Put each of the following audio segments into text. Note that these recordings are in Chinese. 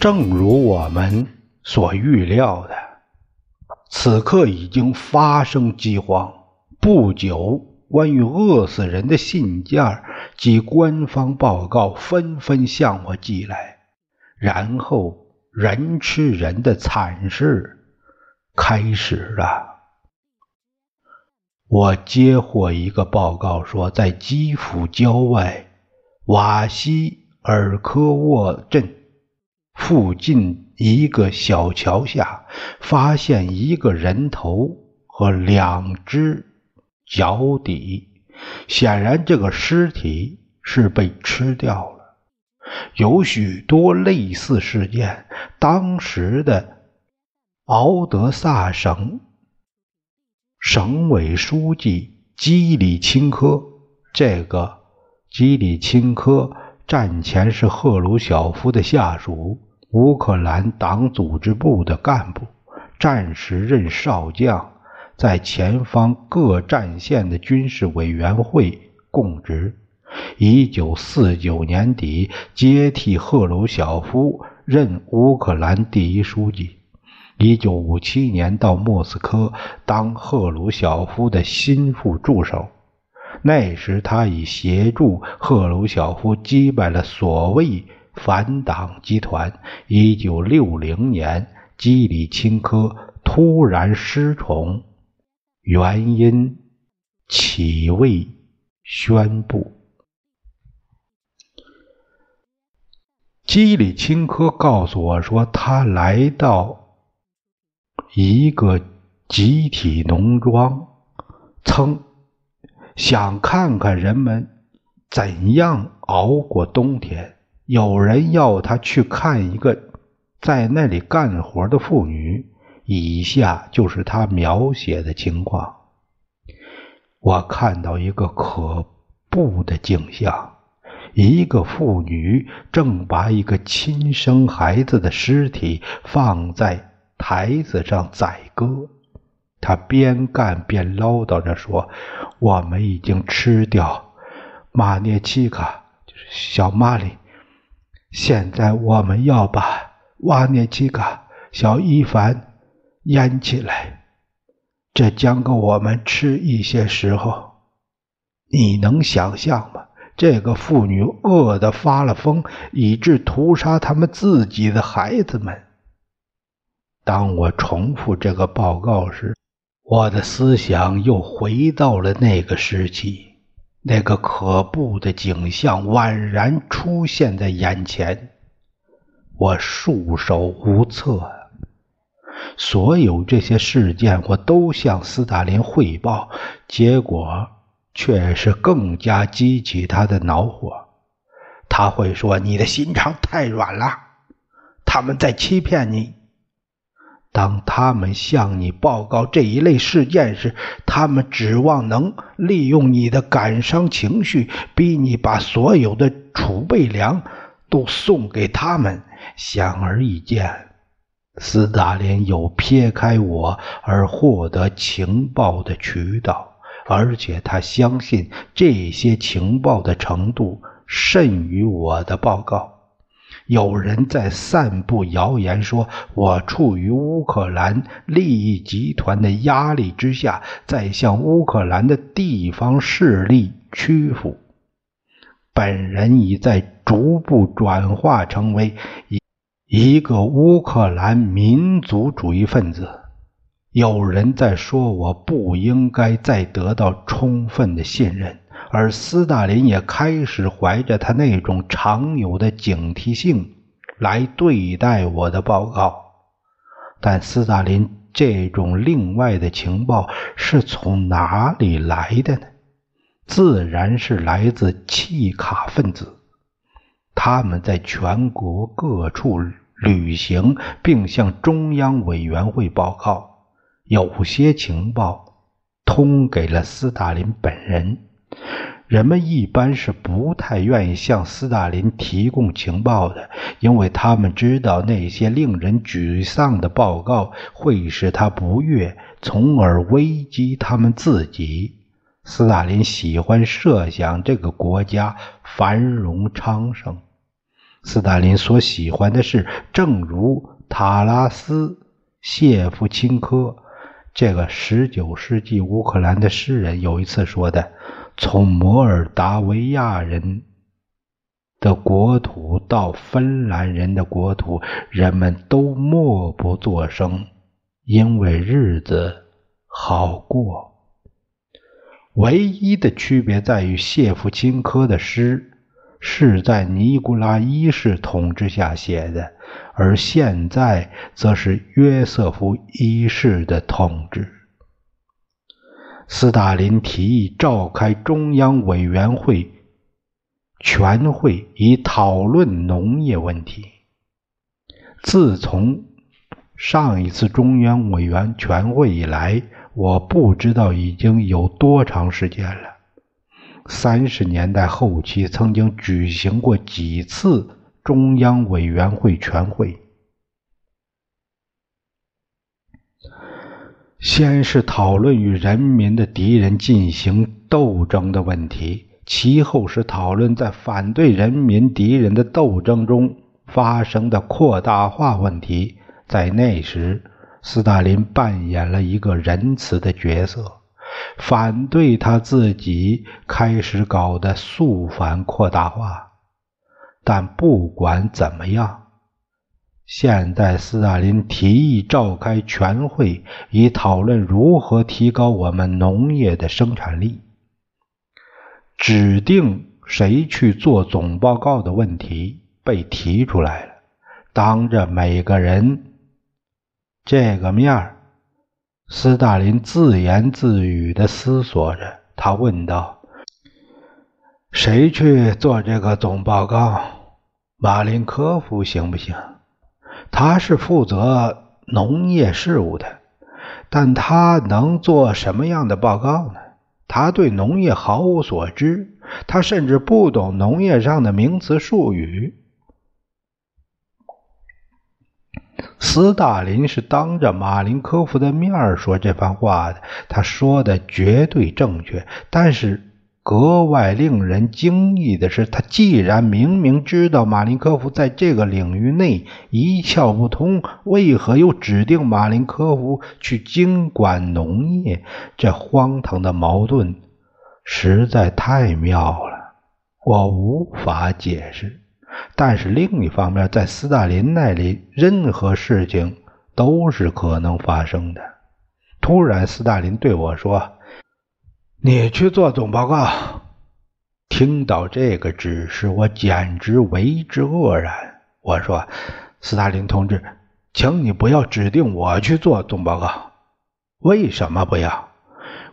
正如我们所预料的，此刻已经发生饥荒。不久，关于饿死人的信件及官方报告纷纷向我寄来，然后人吃人的惨事开始了。我接获一个报告说，在基辅郊外瓦西尔科沃镇。附近一个小桥下，发现一个人头和两只脚底，显然这个尸体是被吃掉了。有许多类似事件。当时的敖德萨省省委书记基里钦科，这个基里钦科战前是赫鲁晓夫的下属。乌克兰党组织部的干部，战时任少将，在前方各战线的军事委员会供职。一九四九年底接替赫鲁晓夫任乌克兰第一书记。一九五七年到莫斯科当赫鲁晓夫的心腹助手。那时他已协助赫鲁晓夫击败了所谓。反党集团。一九六零年，基里钦科突然失宠，原因岂未宣布。基里钦科告诉我说，他来到一个集体农庄，曾想看看人们怎样熬过冬天。有人要他去看一个在那里干活的妇女，以下就是他描写的情况。我看到一个可怖的景象：一个妇女正把一个亲生孩子的尸体放在台子上宰割。她边干边唠叨着说：“我们已经吃掉马涅奇卡，就是小玛丽。”现在我们要把瓦涅奇卡、小伊凡淹起来，这将够我们吃一些时候。你能想象吗？这个妇女饿得发了疯，以致屠杀他们自己的孩子们。当我重复这个报告时，我的思想又回到了那个时期。那个可怖的景象宛然出现在眼前，我束手无策。所有这些事件，我都向斯大林汇报，结果却是更加激起他的恼火。他会说：“你的心肠太软了，他们在欺骗你。”当他们向你报告这一类事件时，他们指望能利用你的感伤情绪，逼你把所有的储备粮都送给他们。显而易见，斯大林有撇开我而获得情报的渠道，而且他相信这些情报的程度甚于我的报告。有人在散布谣言，说我处于乌克兰利益集团的压力之下，在向乌克兰的地方势力屈服。本人已在逐步转化成为一一个乌克兰民族主义分子。有人在说我不应该再得到充分的信任。而斯大林也开始怀着他那种常有的警惕性来对待我的报告。但斯大林这种另外的情报是从哪里来的呢？自然是来自契卡分子。他们在全国各处旅行，并向中央委员会报告。有些情报通给了斯大林本人。人们一般是不太愿意向斯大林提供情报的，因为他们知道那些令人沮丧的报告会使他不悦，从而危及他们自己。斯大林喜欢设想这个国家繁荣昌盛。斯大林所喜欢的是，正如塔拉斯谢夫钦科这个19世纪乌克兰的诗人有一次说的。从摩尔达维亚人的国土到芬兰人的国土，人们都默不作声，因为日子好过。唯一的区别在于，谢夫钦科的诗是在尼古拉一世统治下写的，而现在则是约瑟夫一世的统治。斯大林提议召开中央委员会全会，以讨论农业问题。自从上一次中央委员全会以来，我不知道已经有多长时间了。三十年代后期曾经举行过几次中央委员会全会。先是讨论与人民的敌人进行斗争的问题，其后是讨论在反对人民敌人的斗争中发生的扩大化问题。在那时，斯大林扮演了一个仁慈的角色，反对他自己开始搞的速反扩大化。但不管怎么样。现在，斯大林提议召开全会，以讨论如何提高我们农业的生产力。指定谁去做总报告的问题被提出来了。当着每个人这个面斯大林自言自语地思索着。他问道：“谁去做这个总报告？马林科夫行不行？”他是负责农业事务的，但他能做什么样的报告呢？他对农业毫无所知，他甚至不懂农业上的名词术语。斯大林是当着马林科夫的面说这番话的，他说的绝对正确，但是。格外令人惊异的是，他既然明明知道马林科夫在这个领域内一窍不通，为何又指定马林科夫去经管农业？这荒唐的矛盾实在太妙了，我无法解释。但是另一方面，在斯大林那里，任何事情都是可能发生的。突然，斯大林对我说。你去做总报告。听到这个指示，我简直为之愕然。我说：“斯大林同志，请你不要指定我去做总报告。为什么不要？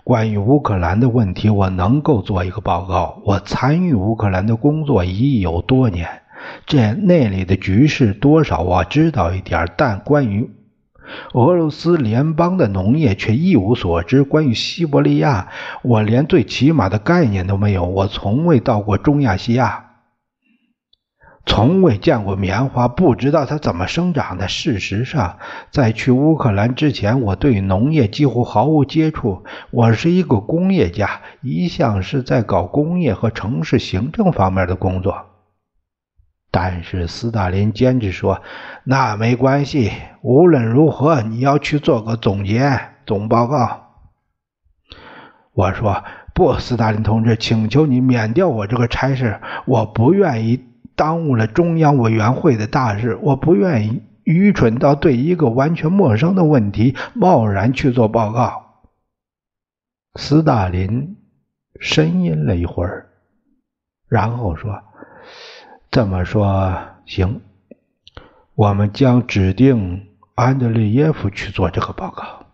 关于乌克兰的问题，我能够做一个报告。我参与乌克兰的工作已有多年，这那里的局势多少我知道一点，但关于……”俄罗斯联邦的农业却一无所知。关于西伯利亚，我连最起码的概念都没有。我从未到过中亚西亚，从未见过棉花，不知道它怎么生长的。事实上，在去乌克兰之前，我对农业几乎毫无接触。我是一个工业家，一向是在搞工业和城市行政方面的工作。但是斯大林坚持说：“那没关系，无论如何，你要去做个总结、总报告。”我说：“不，斯大林同志，请求你免掉我这个差事。我不愿意耽误了中央委员会的大事，我不愿意愚蠢到对一个完全陌生的问题贸然去做报告。”斯大林呻吟了一会儿，然后说。这么说行，我们将指定安德烈耶夫去做这个报告。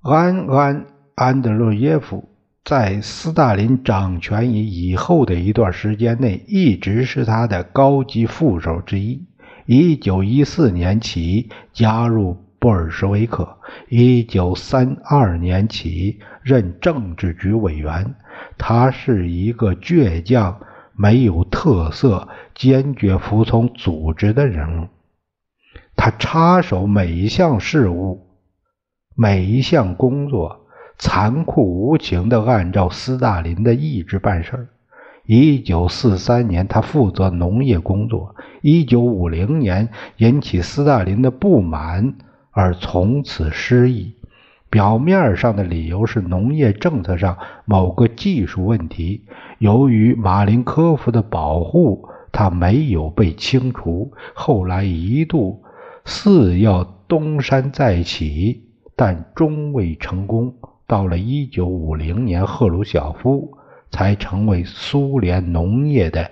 安安安德烈耶夫在斯大林掌权以以后的一段时间内，一直是他的高级副手之一。一九一四年起加入布尔什维克，一九三二年起任政治局委员。他是一个倔强、没有特色、坚决服从组织的人物。他插手每一项事务，每一项工作，残酷无情地按照斯大林的意志办事儿。一九四三年，他负责农业工作。一九五零年，引起斯大林的不满而从此失意。表面上的理由是农业政策上某个技术问题，由于马林科夫的保护，他没有被清除。后来一度似要东山再起，但终未成功。到了一九五零年，赫鲁晓夫。才成为苏联农业的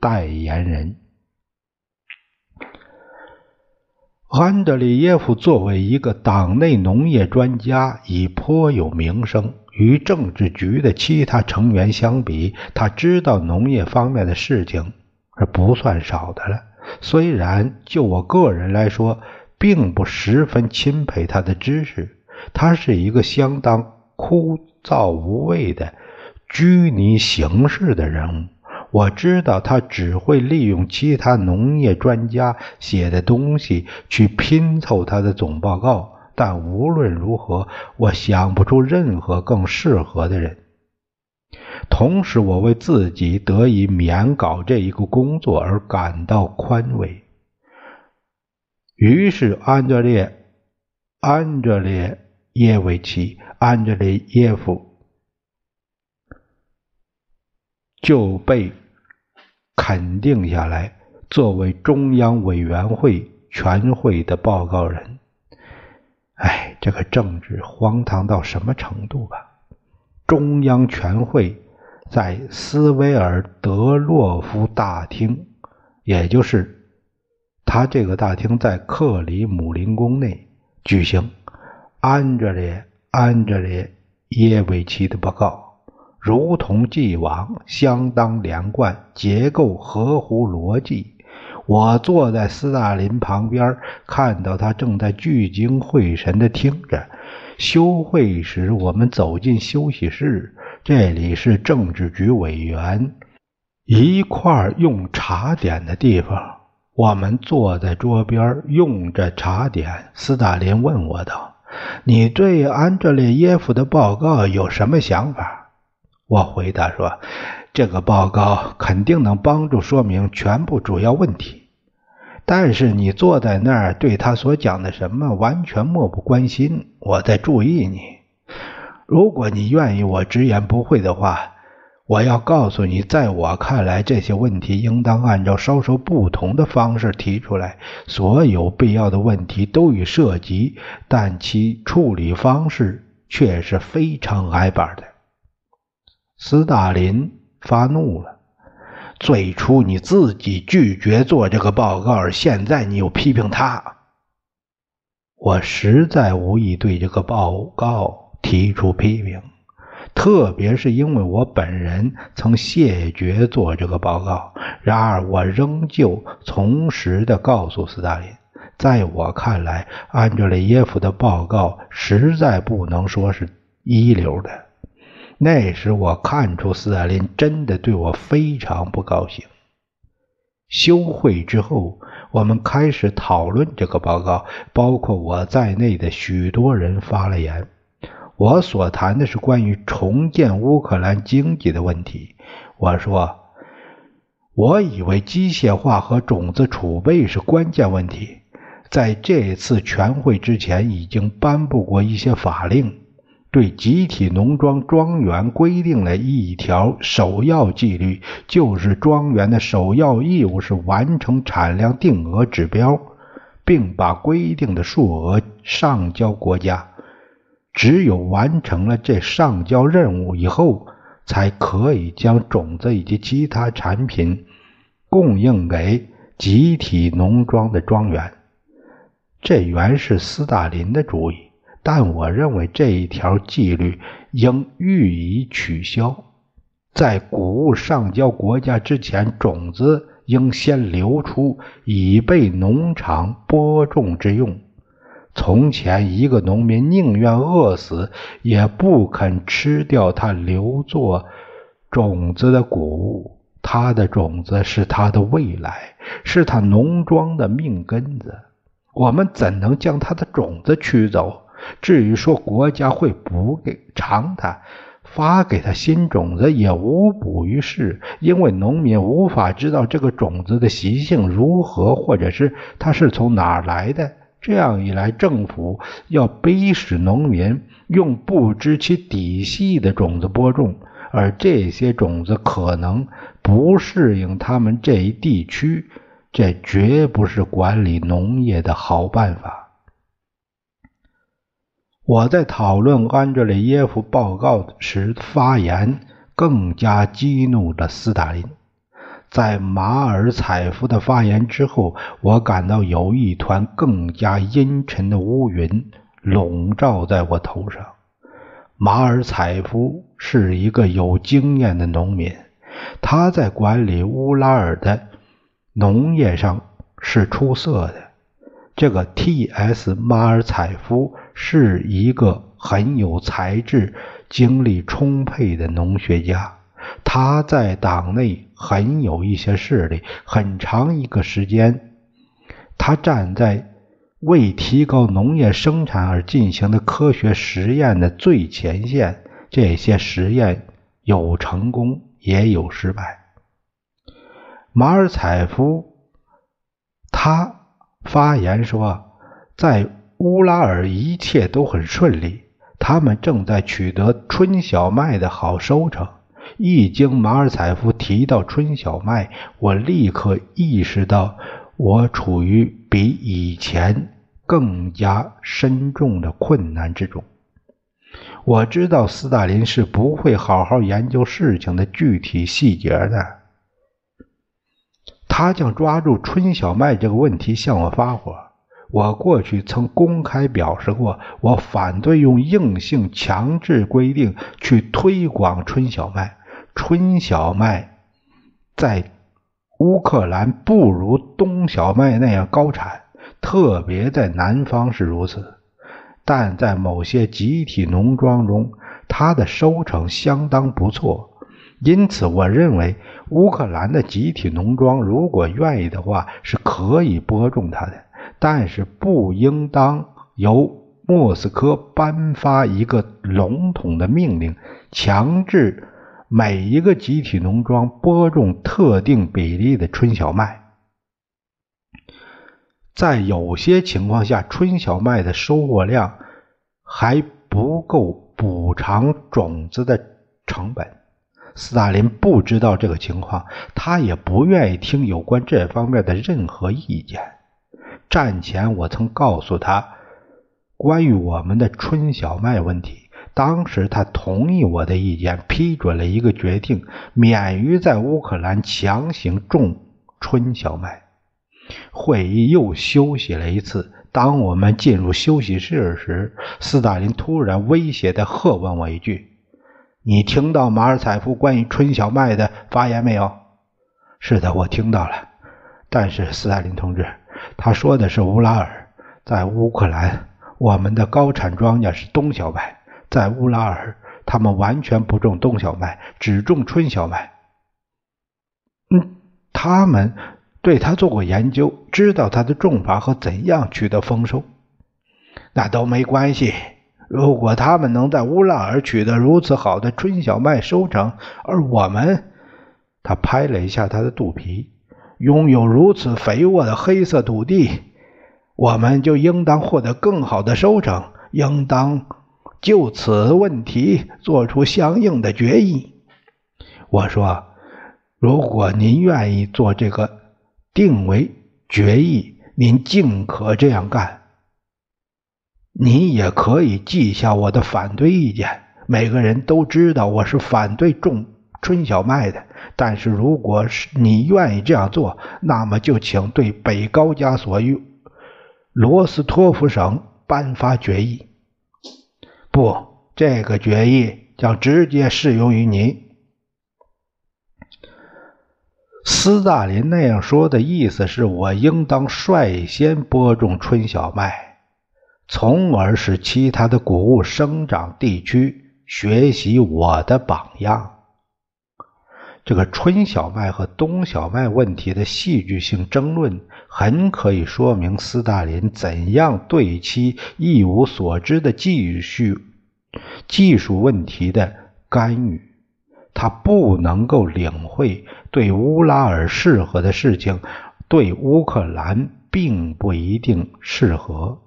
代言人。安德烈耶夫作为一个党内农业专家，已颇有名声。与政治局的其他成员相比，他知道农业方面的事情是不算少的了。虽然就我个人来说，并不十分钦佩他的知识，他是一个相当枯燥无味的。拘泥形式的人物，我知道他只会利用其他农业专家写的东西去拼凑他的总报告。但无论如何，我想不出任何更适合的人。同时，我为自己得以免稿这一个工作而感到宽慰。于是，安德烈、安德烈耶维奇、安德烈耶夫。就被肯定下来，作为中央委员会全会的报告人。哎，这个政治荒唐到什么程度吧？中央全会在斯维尔德洛夫大厅，也就是他这个大厅在克里姆林宫内举行。安德烈·安德烈耶维奇的报告。如同既往，相当连贯，结构合乎逻辑。我坐在斯大林旁边，看到他正在聚精会神地听着。休会时，我们走进休息室，这里是政治局委员一块用茶点的地方。我们坐在桌边，用着茶点。斯大林问我道：“你对安德烈耶夫的报告有什么想法？”我回答说：“这个报告肯定能帮助说明全部主要问题，但是你坐在那儿对他所讲的什么完全漠不关心。我在注意你。如果你愿意我直言不讳的话，我要告诉你，在我看来，这些问题应当按照稍稍不同的方式提出来。所有必要的问题都已涉及，但其处理方式却是非常挨板的。”斯大林发怒了。最初你自己拒绝做这个报告，而现在你又批评他。我实在无意对这个报告提出批评，特别是因为我本人曾谢绝做这个报告。然而，我仍旧从实的告诉斯大林，在我看来，安德烈耶夫的报告实在不能说是一流的。那时我看出斯大林真的对我非常不高兴。休会之后，我们开始讨论这个报告，包括我在内的许多人发了言。我所谈的是关于重建乌克兰经济的问题。我说，我以为机械化和种子储备是关键问题。在这次全会之前，已经颁布过一些法令。对集体农庄庄园规定了一条首要纪律，就是庄园的首要义务是完成产量定额指标，并把规定的数额上交国家。只有完成了这上交任务以后，才可以将种子以及其他产品供应给集体农庄的庄园。这原是斯大林的主意，但我认为这一条纪律应予以取消。在谷物上交国家之前，种子应先流出，以备农场播种之用。从前，一个农民宁愿饿死，也不肯吃掉他留作种子的谷物。他的种子是他的未来，是他农庄的命根子。我们怎能将他的种子取走？至于说国家会补给偿他，发给他新种子，也无补于事，因为农民无法知道这个种子的习性如何，或者是它是从哪儿来的。这样一来，政府要逼使农民用不知其底细的种子播种，而这些种子可能不适应他们这一地区。这绝不是管理农业的好办法。我在讨论安德烈耶夫报告时发言，更加激怒了斯大林。在马尔采夫的发言之后，我感到有一团更加阴沉的乌云笼罩在我头上。马尔采夫是一个有经验的农民，他在管理乌拉尔的。农业上是出色的。这个 T.S. 马尔采夫是一个很有才智、精力充沛的农学家。他在党内很有一些势力。很长一个时间，他站在为提高农业生产而进行的科学实验的最前线。这些实验有成功，也有失败。马尔采夫他发言说，在乌拉尔一切都很顺利，他们正在取得春小麦的好收成。一经马尔采夫提到春小麦，我立刻意识到我处于比以前更加深重的困难之中。我知道斯大林是不会好好研究事情的具体细节的。他将抓住春小麦这个问题向我发火。我过去曾公开表示过，我反对用硬性强制规定去推广春小麦。春小麦在乌克兰不如冬小麦那样高产，特别在南方是如此。但在某些集体农庄中，它的收成相当不错。因此，我认为乌克兰的集体农庄如果愿意的话，是可以播种它的，但是不应当由莫斯科颁发一个笼统的命令，强制每一个集体农庄播种特定比例的春小麦。在有些情况下，春小麦的收获量还不够补偿种子的成本。斯大林不知道这个情况，他也不愿意听有关这方面的任何意见。战前，我曾告诉他关于我们的春小麦问题，当时他同意我的意见，批准了一个决定，免于在乌克兰强行种春小麦。会议又休息了一次。当我们进入休息室时，斯大林突然威胁地喝问我一句。你听到马尔采夫关于春小麦的发言没有？是的，我听到了。但是斯大林同志，他说的是乌拉尔，在乌克兰，我们的高产庄稼是冬小麦，在乌拉尔，他们完全不种冬小麦，只种春小麦。嗯，他们对他做过研究，知道他的种法和怎样取得丰收。那都没关系。如果他们能在乌拉尔取得如此好的春小麦收成，而我们，他拍了一下他的肚皮，拥有如此肥沃的黑色土地，我们就应当获得更好的收成，应当就此问题做出相应的决议。我说，如果您愿意做这个定为决议，您尽可这样干。你也可以记下我的反对意见。每个人都知道我是反对种春小麦的。但是如果是你愿意这样做，那么就请对北高加索与罗斯托夫省颁发决议。不，这个决议将直接适用于你。斯大林那样说的意思是我应当率先播种春小麦，从而使其他的谷物生长地区学习我的榜样。这个春小麦和冬小麦问题的戏剧性争论，很可以说明斯大林怎样对其一无所知的技术技术问题的干预。他不能够领会，对乌拉尔适合的事情，对乌克兰并不一定适合。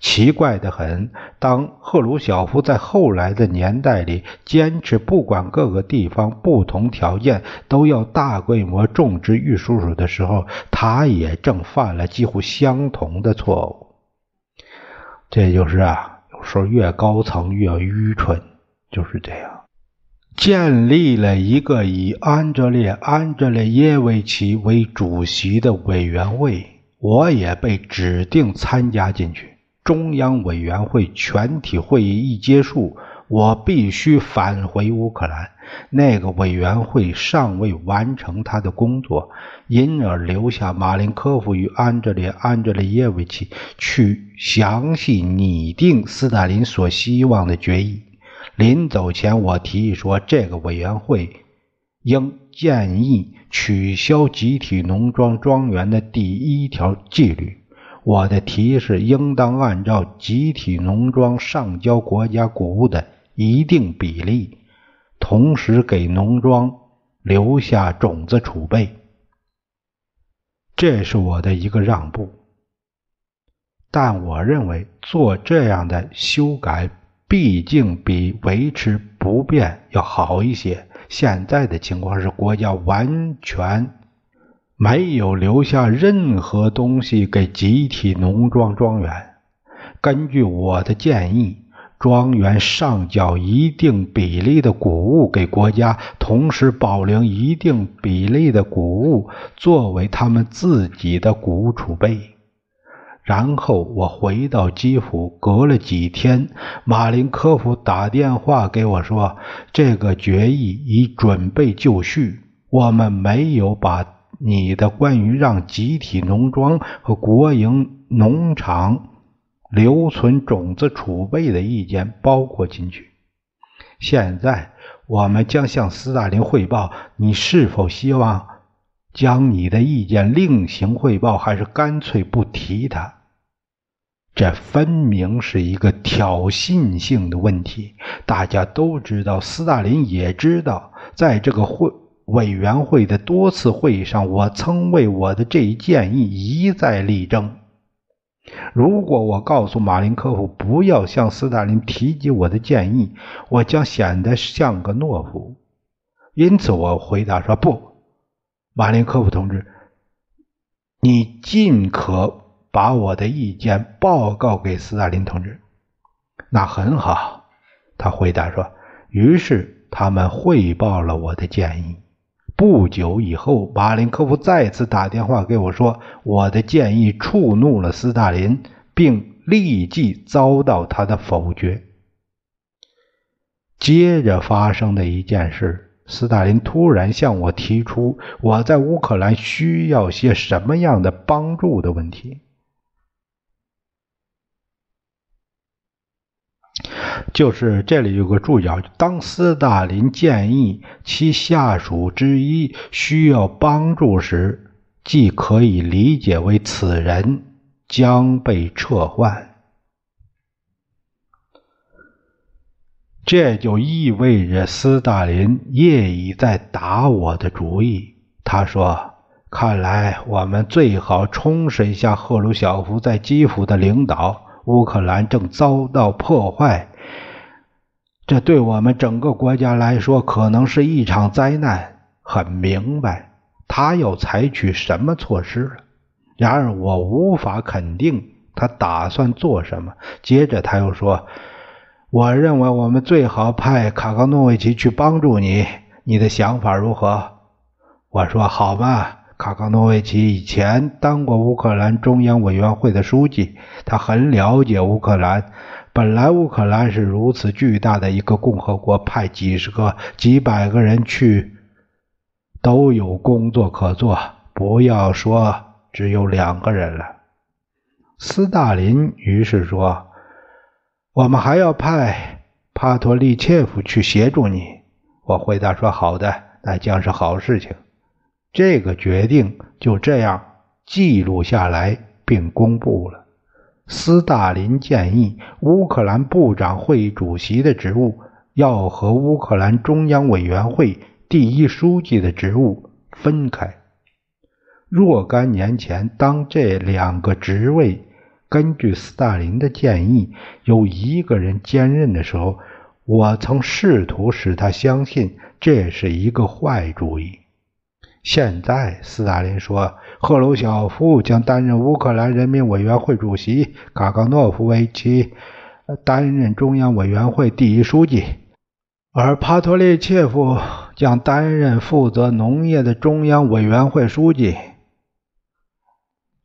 奇怪的很，当赫鲁晓夫在后来的年代里坚持不管各个地方不同条件都要大规模种植玉蜀黍的时候，他也正犯了几乎相同的错误。这就是啊，有时候越高层越愚蠢，就是这样。建立了一个以安哲烈·安哲烈耶维奇为主席的委员会，我也被指定参加进去。中央委员会全体会议一结束，我必须返回乌克兰。那个委员会尚未完成他的工作，因而留下马林科夫与安哲烈·安哲烈耶维奇去详细拟定斯大林所希望的决议。临走前，我提议说，这个委员会应建议取消集体农庄庄园的第一条纪律。我的提议是，应当按照集体农庄上交国家谷物的一定比例，同时给农庄留下种子储备。这是我的一个让步，但我认为做这样的修改。毕竟比维持不变要好一些。现在的情况是，国家完全没有留下任何东西给集体农庄庄园。根据我的建议，庄园上缴一定比例的谷物给国家，同时保留一定比例的谷物作为他们自己的谷物储备。然后我回到基辅，隔了几天，马林科夫打电话给我说：“这个决议已准备就绪，我们没有把你的关于让集体农庄和国营农场留存种子储备的意见包括进去。现在我们将向斯大林汇报，你是否希望将你的意见另行汇报，还是干脆不提它？”这分明是一个挑衅性的问题。大家都知道，斯大林也知道，在这个会委员会的多次会议上，我曾为我的这一建议一再力争。如果我告诉马林科夫不要向斯大林提及我的建议，我将显得像个懦夫。因此，我回答说：“不，马林科夫同志，你尽可。”把我的意见报告给斯大林同志，那很好。他回答说。于是他们汇报了我的建议。不久以后，马林科夫再次打电话给我说，我的建议触怒了斯大林，并立即遭到他的否决。接着发生的一件事，斯大林突然向我提出我在乌克兰需要些什么样的帮助的问题。就是这里有个注脚，当斯大林建议其下属之一需要帮助时，既可以理解为此人将被撤换。这就意味着斯大林业已在打我的主意。他说：“看来我们最好充实一下赫鲁晓夫在基辅的领导。乌克兰正遭到破坏。”这对我们整个国家来说可能是一场灾难。很明白，他要采取什么措施了。然而，我无法肯定他打算做什么。接着，他又说：“我认为我们最好派卡冈诺维奇去帮助你。你的想法如何？我说好吧。卡冈诺维奇以前当过乌克兰中央委员会的书记，他很了解乌克兰。本来乌克兰是如此巨大的一个共和国，派几十个、几百个人去都有工作可做，不要说只有两个人了。斯大林于是说：“我们还要派帕托利切夫去协助你。”我回答说：“好的，那将是好事情。”这个决定就这样记录下来并公布了。斯大林建议乌克兰部长会议主席的职务要和乌克兰中央委员会第一书记的职务分开。若干年前，当这两个职位根据斯大林的建议由一个人兼任的时候，我曾试图使他相信这是一个坏主意。现在，斯大林说，赫鲁晓夫将担任乌克兰人民委员会主席，卡冈诺夫维奇担任中央委员会第一书记，而帕托列切夫将担任负责农业的中央委员会书记。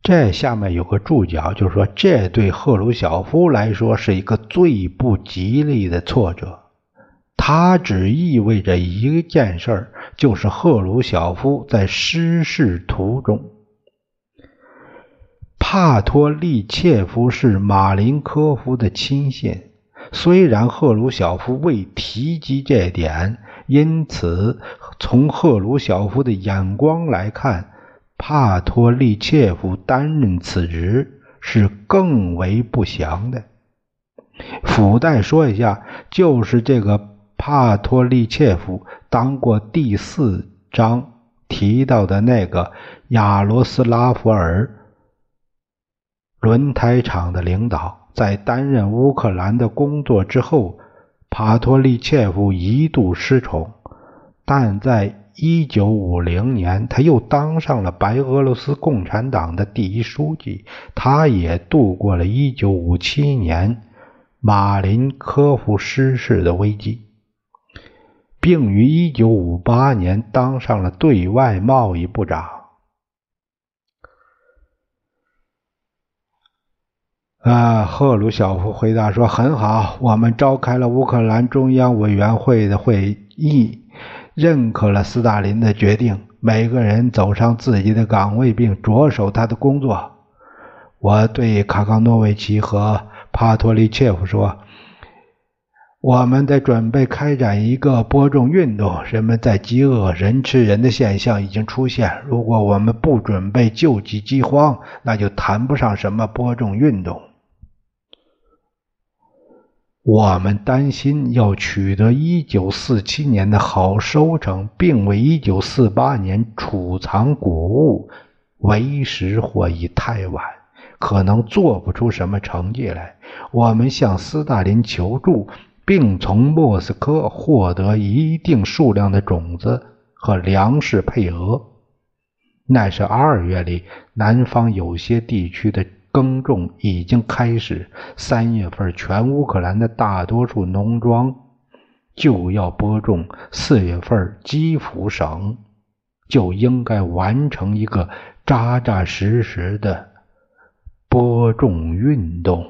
这下面有个注脚，就是说，这对赫鲁晓夫来说是一个最不吉利的挫折。它只意味着一件事儿，就是赫鲁晓夫在失事途中。帕托利切夫是马林科夫的亲信，虽然赫鲁晓夫未提及这点，因此从赫鲁晓夫的眼光来看，帕托利切夫担任此职是更为不祥的。附带说一下，就是这个。帕托利切夫当过第四章提到的那个亚罗斯拉夫尔轮胎厂的领导，在担任乌克兰的工作之后，帕托利切夫一度失宠，但在一九五零年，他又当上了白俄罗斯共产党的第一书记，他也度过了一九五七年马林科夫失势的危机。并于一九五八年当上了对外贸易部长。啊，赫鲁晓夫回答说：“很好，我们召开了乌克兰中央委员会的会议，认可了斯大林的决定，每个人走上自己的岗位，并着手他的工作。”我对卡冈诺维奇和帕托利切夫说。我们在准备开展一个播种运动，人们在饥饿、人吃人的现象已经出现。如果我们不准备救济饥荒，那就谈不上什么播种运动。我们担心要取得1947年的好收成，并为1948年储藏谷物，为时或已太晚，可能做不出什么成绩来。我们向斯大林求助。并从莫斯科获得一定数量的种子和粮食配额。那是二月里，南方有些地区的耕种已经开始。三月份，全乌克兰的大多数农庄就要播种。四月份，基辅省就应该完成一个扎扎实实的播种运动。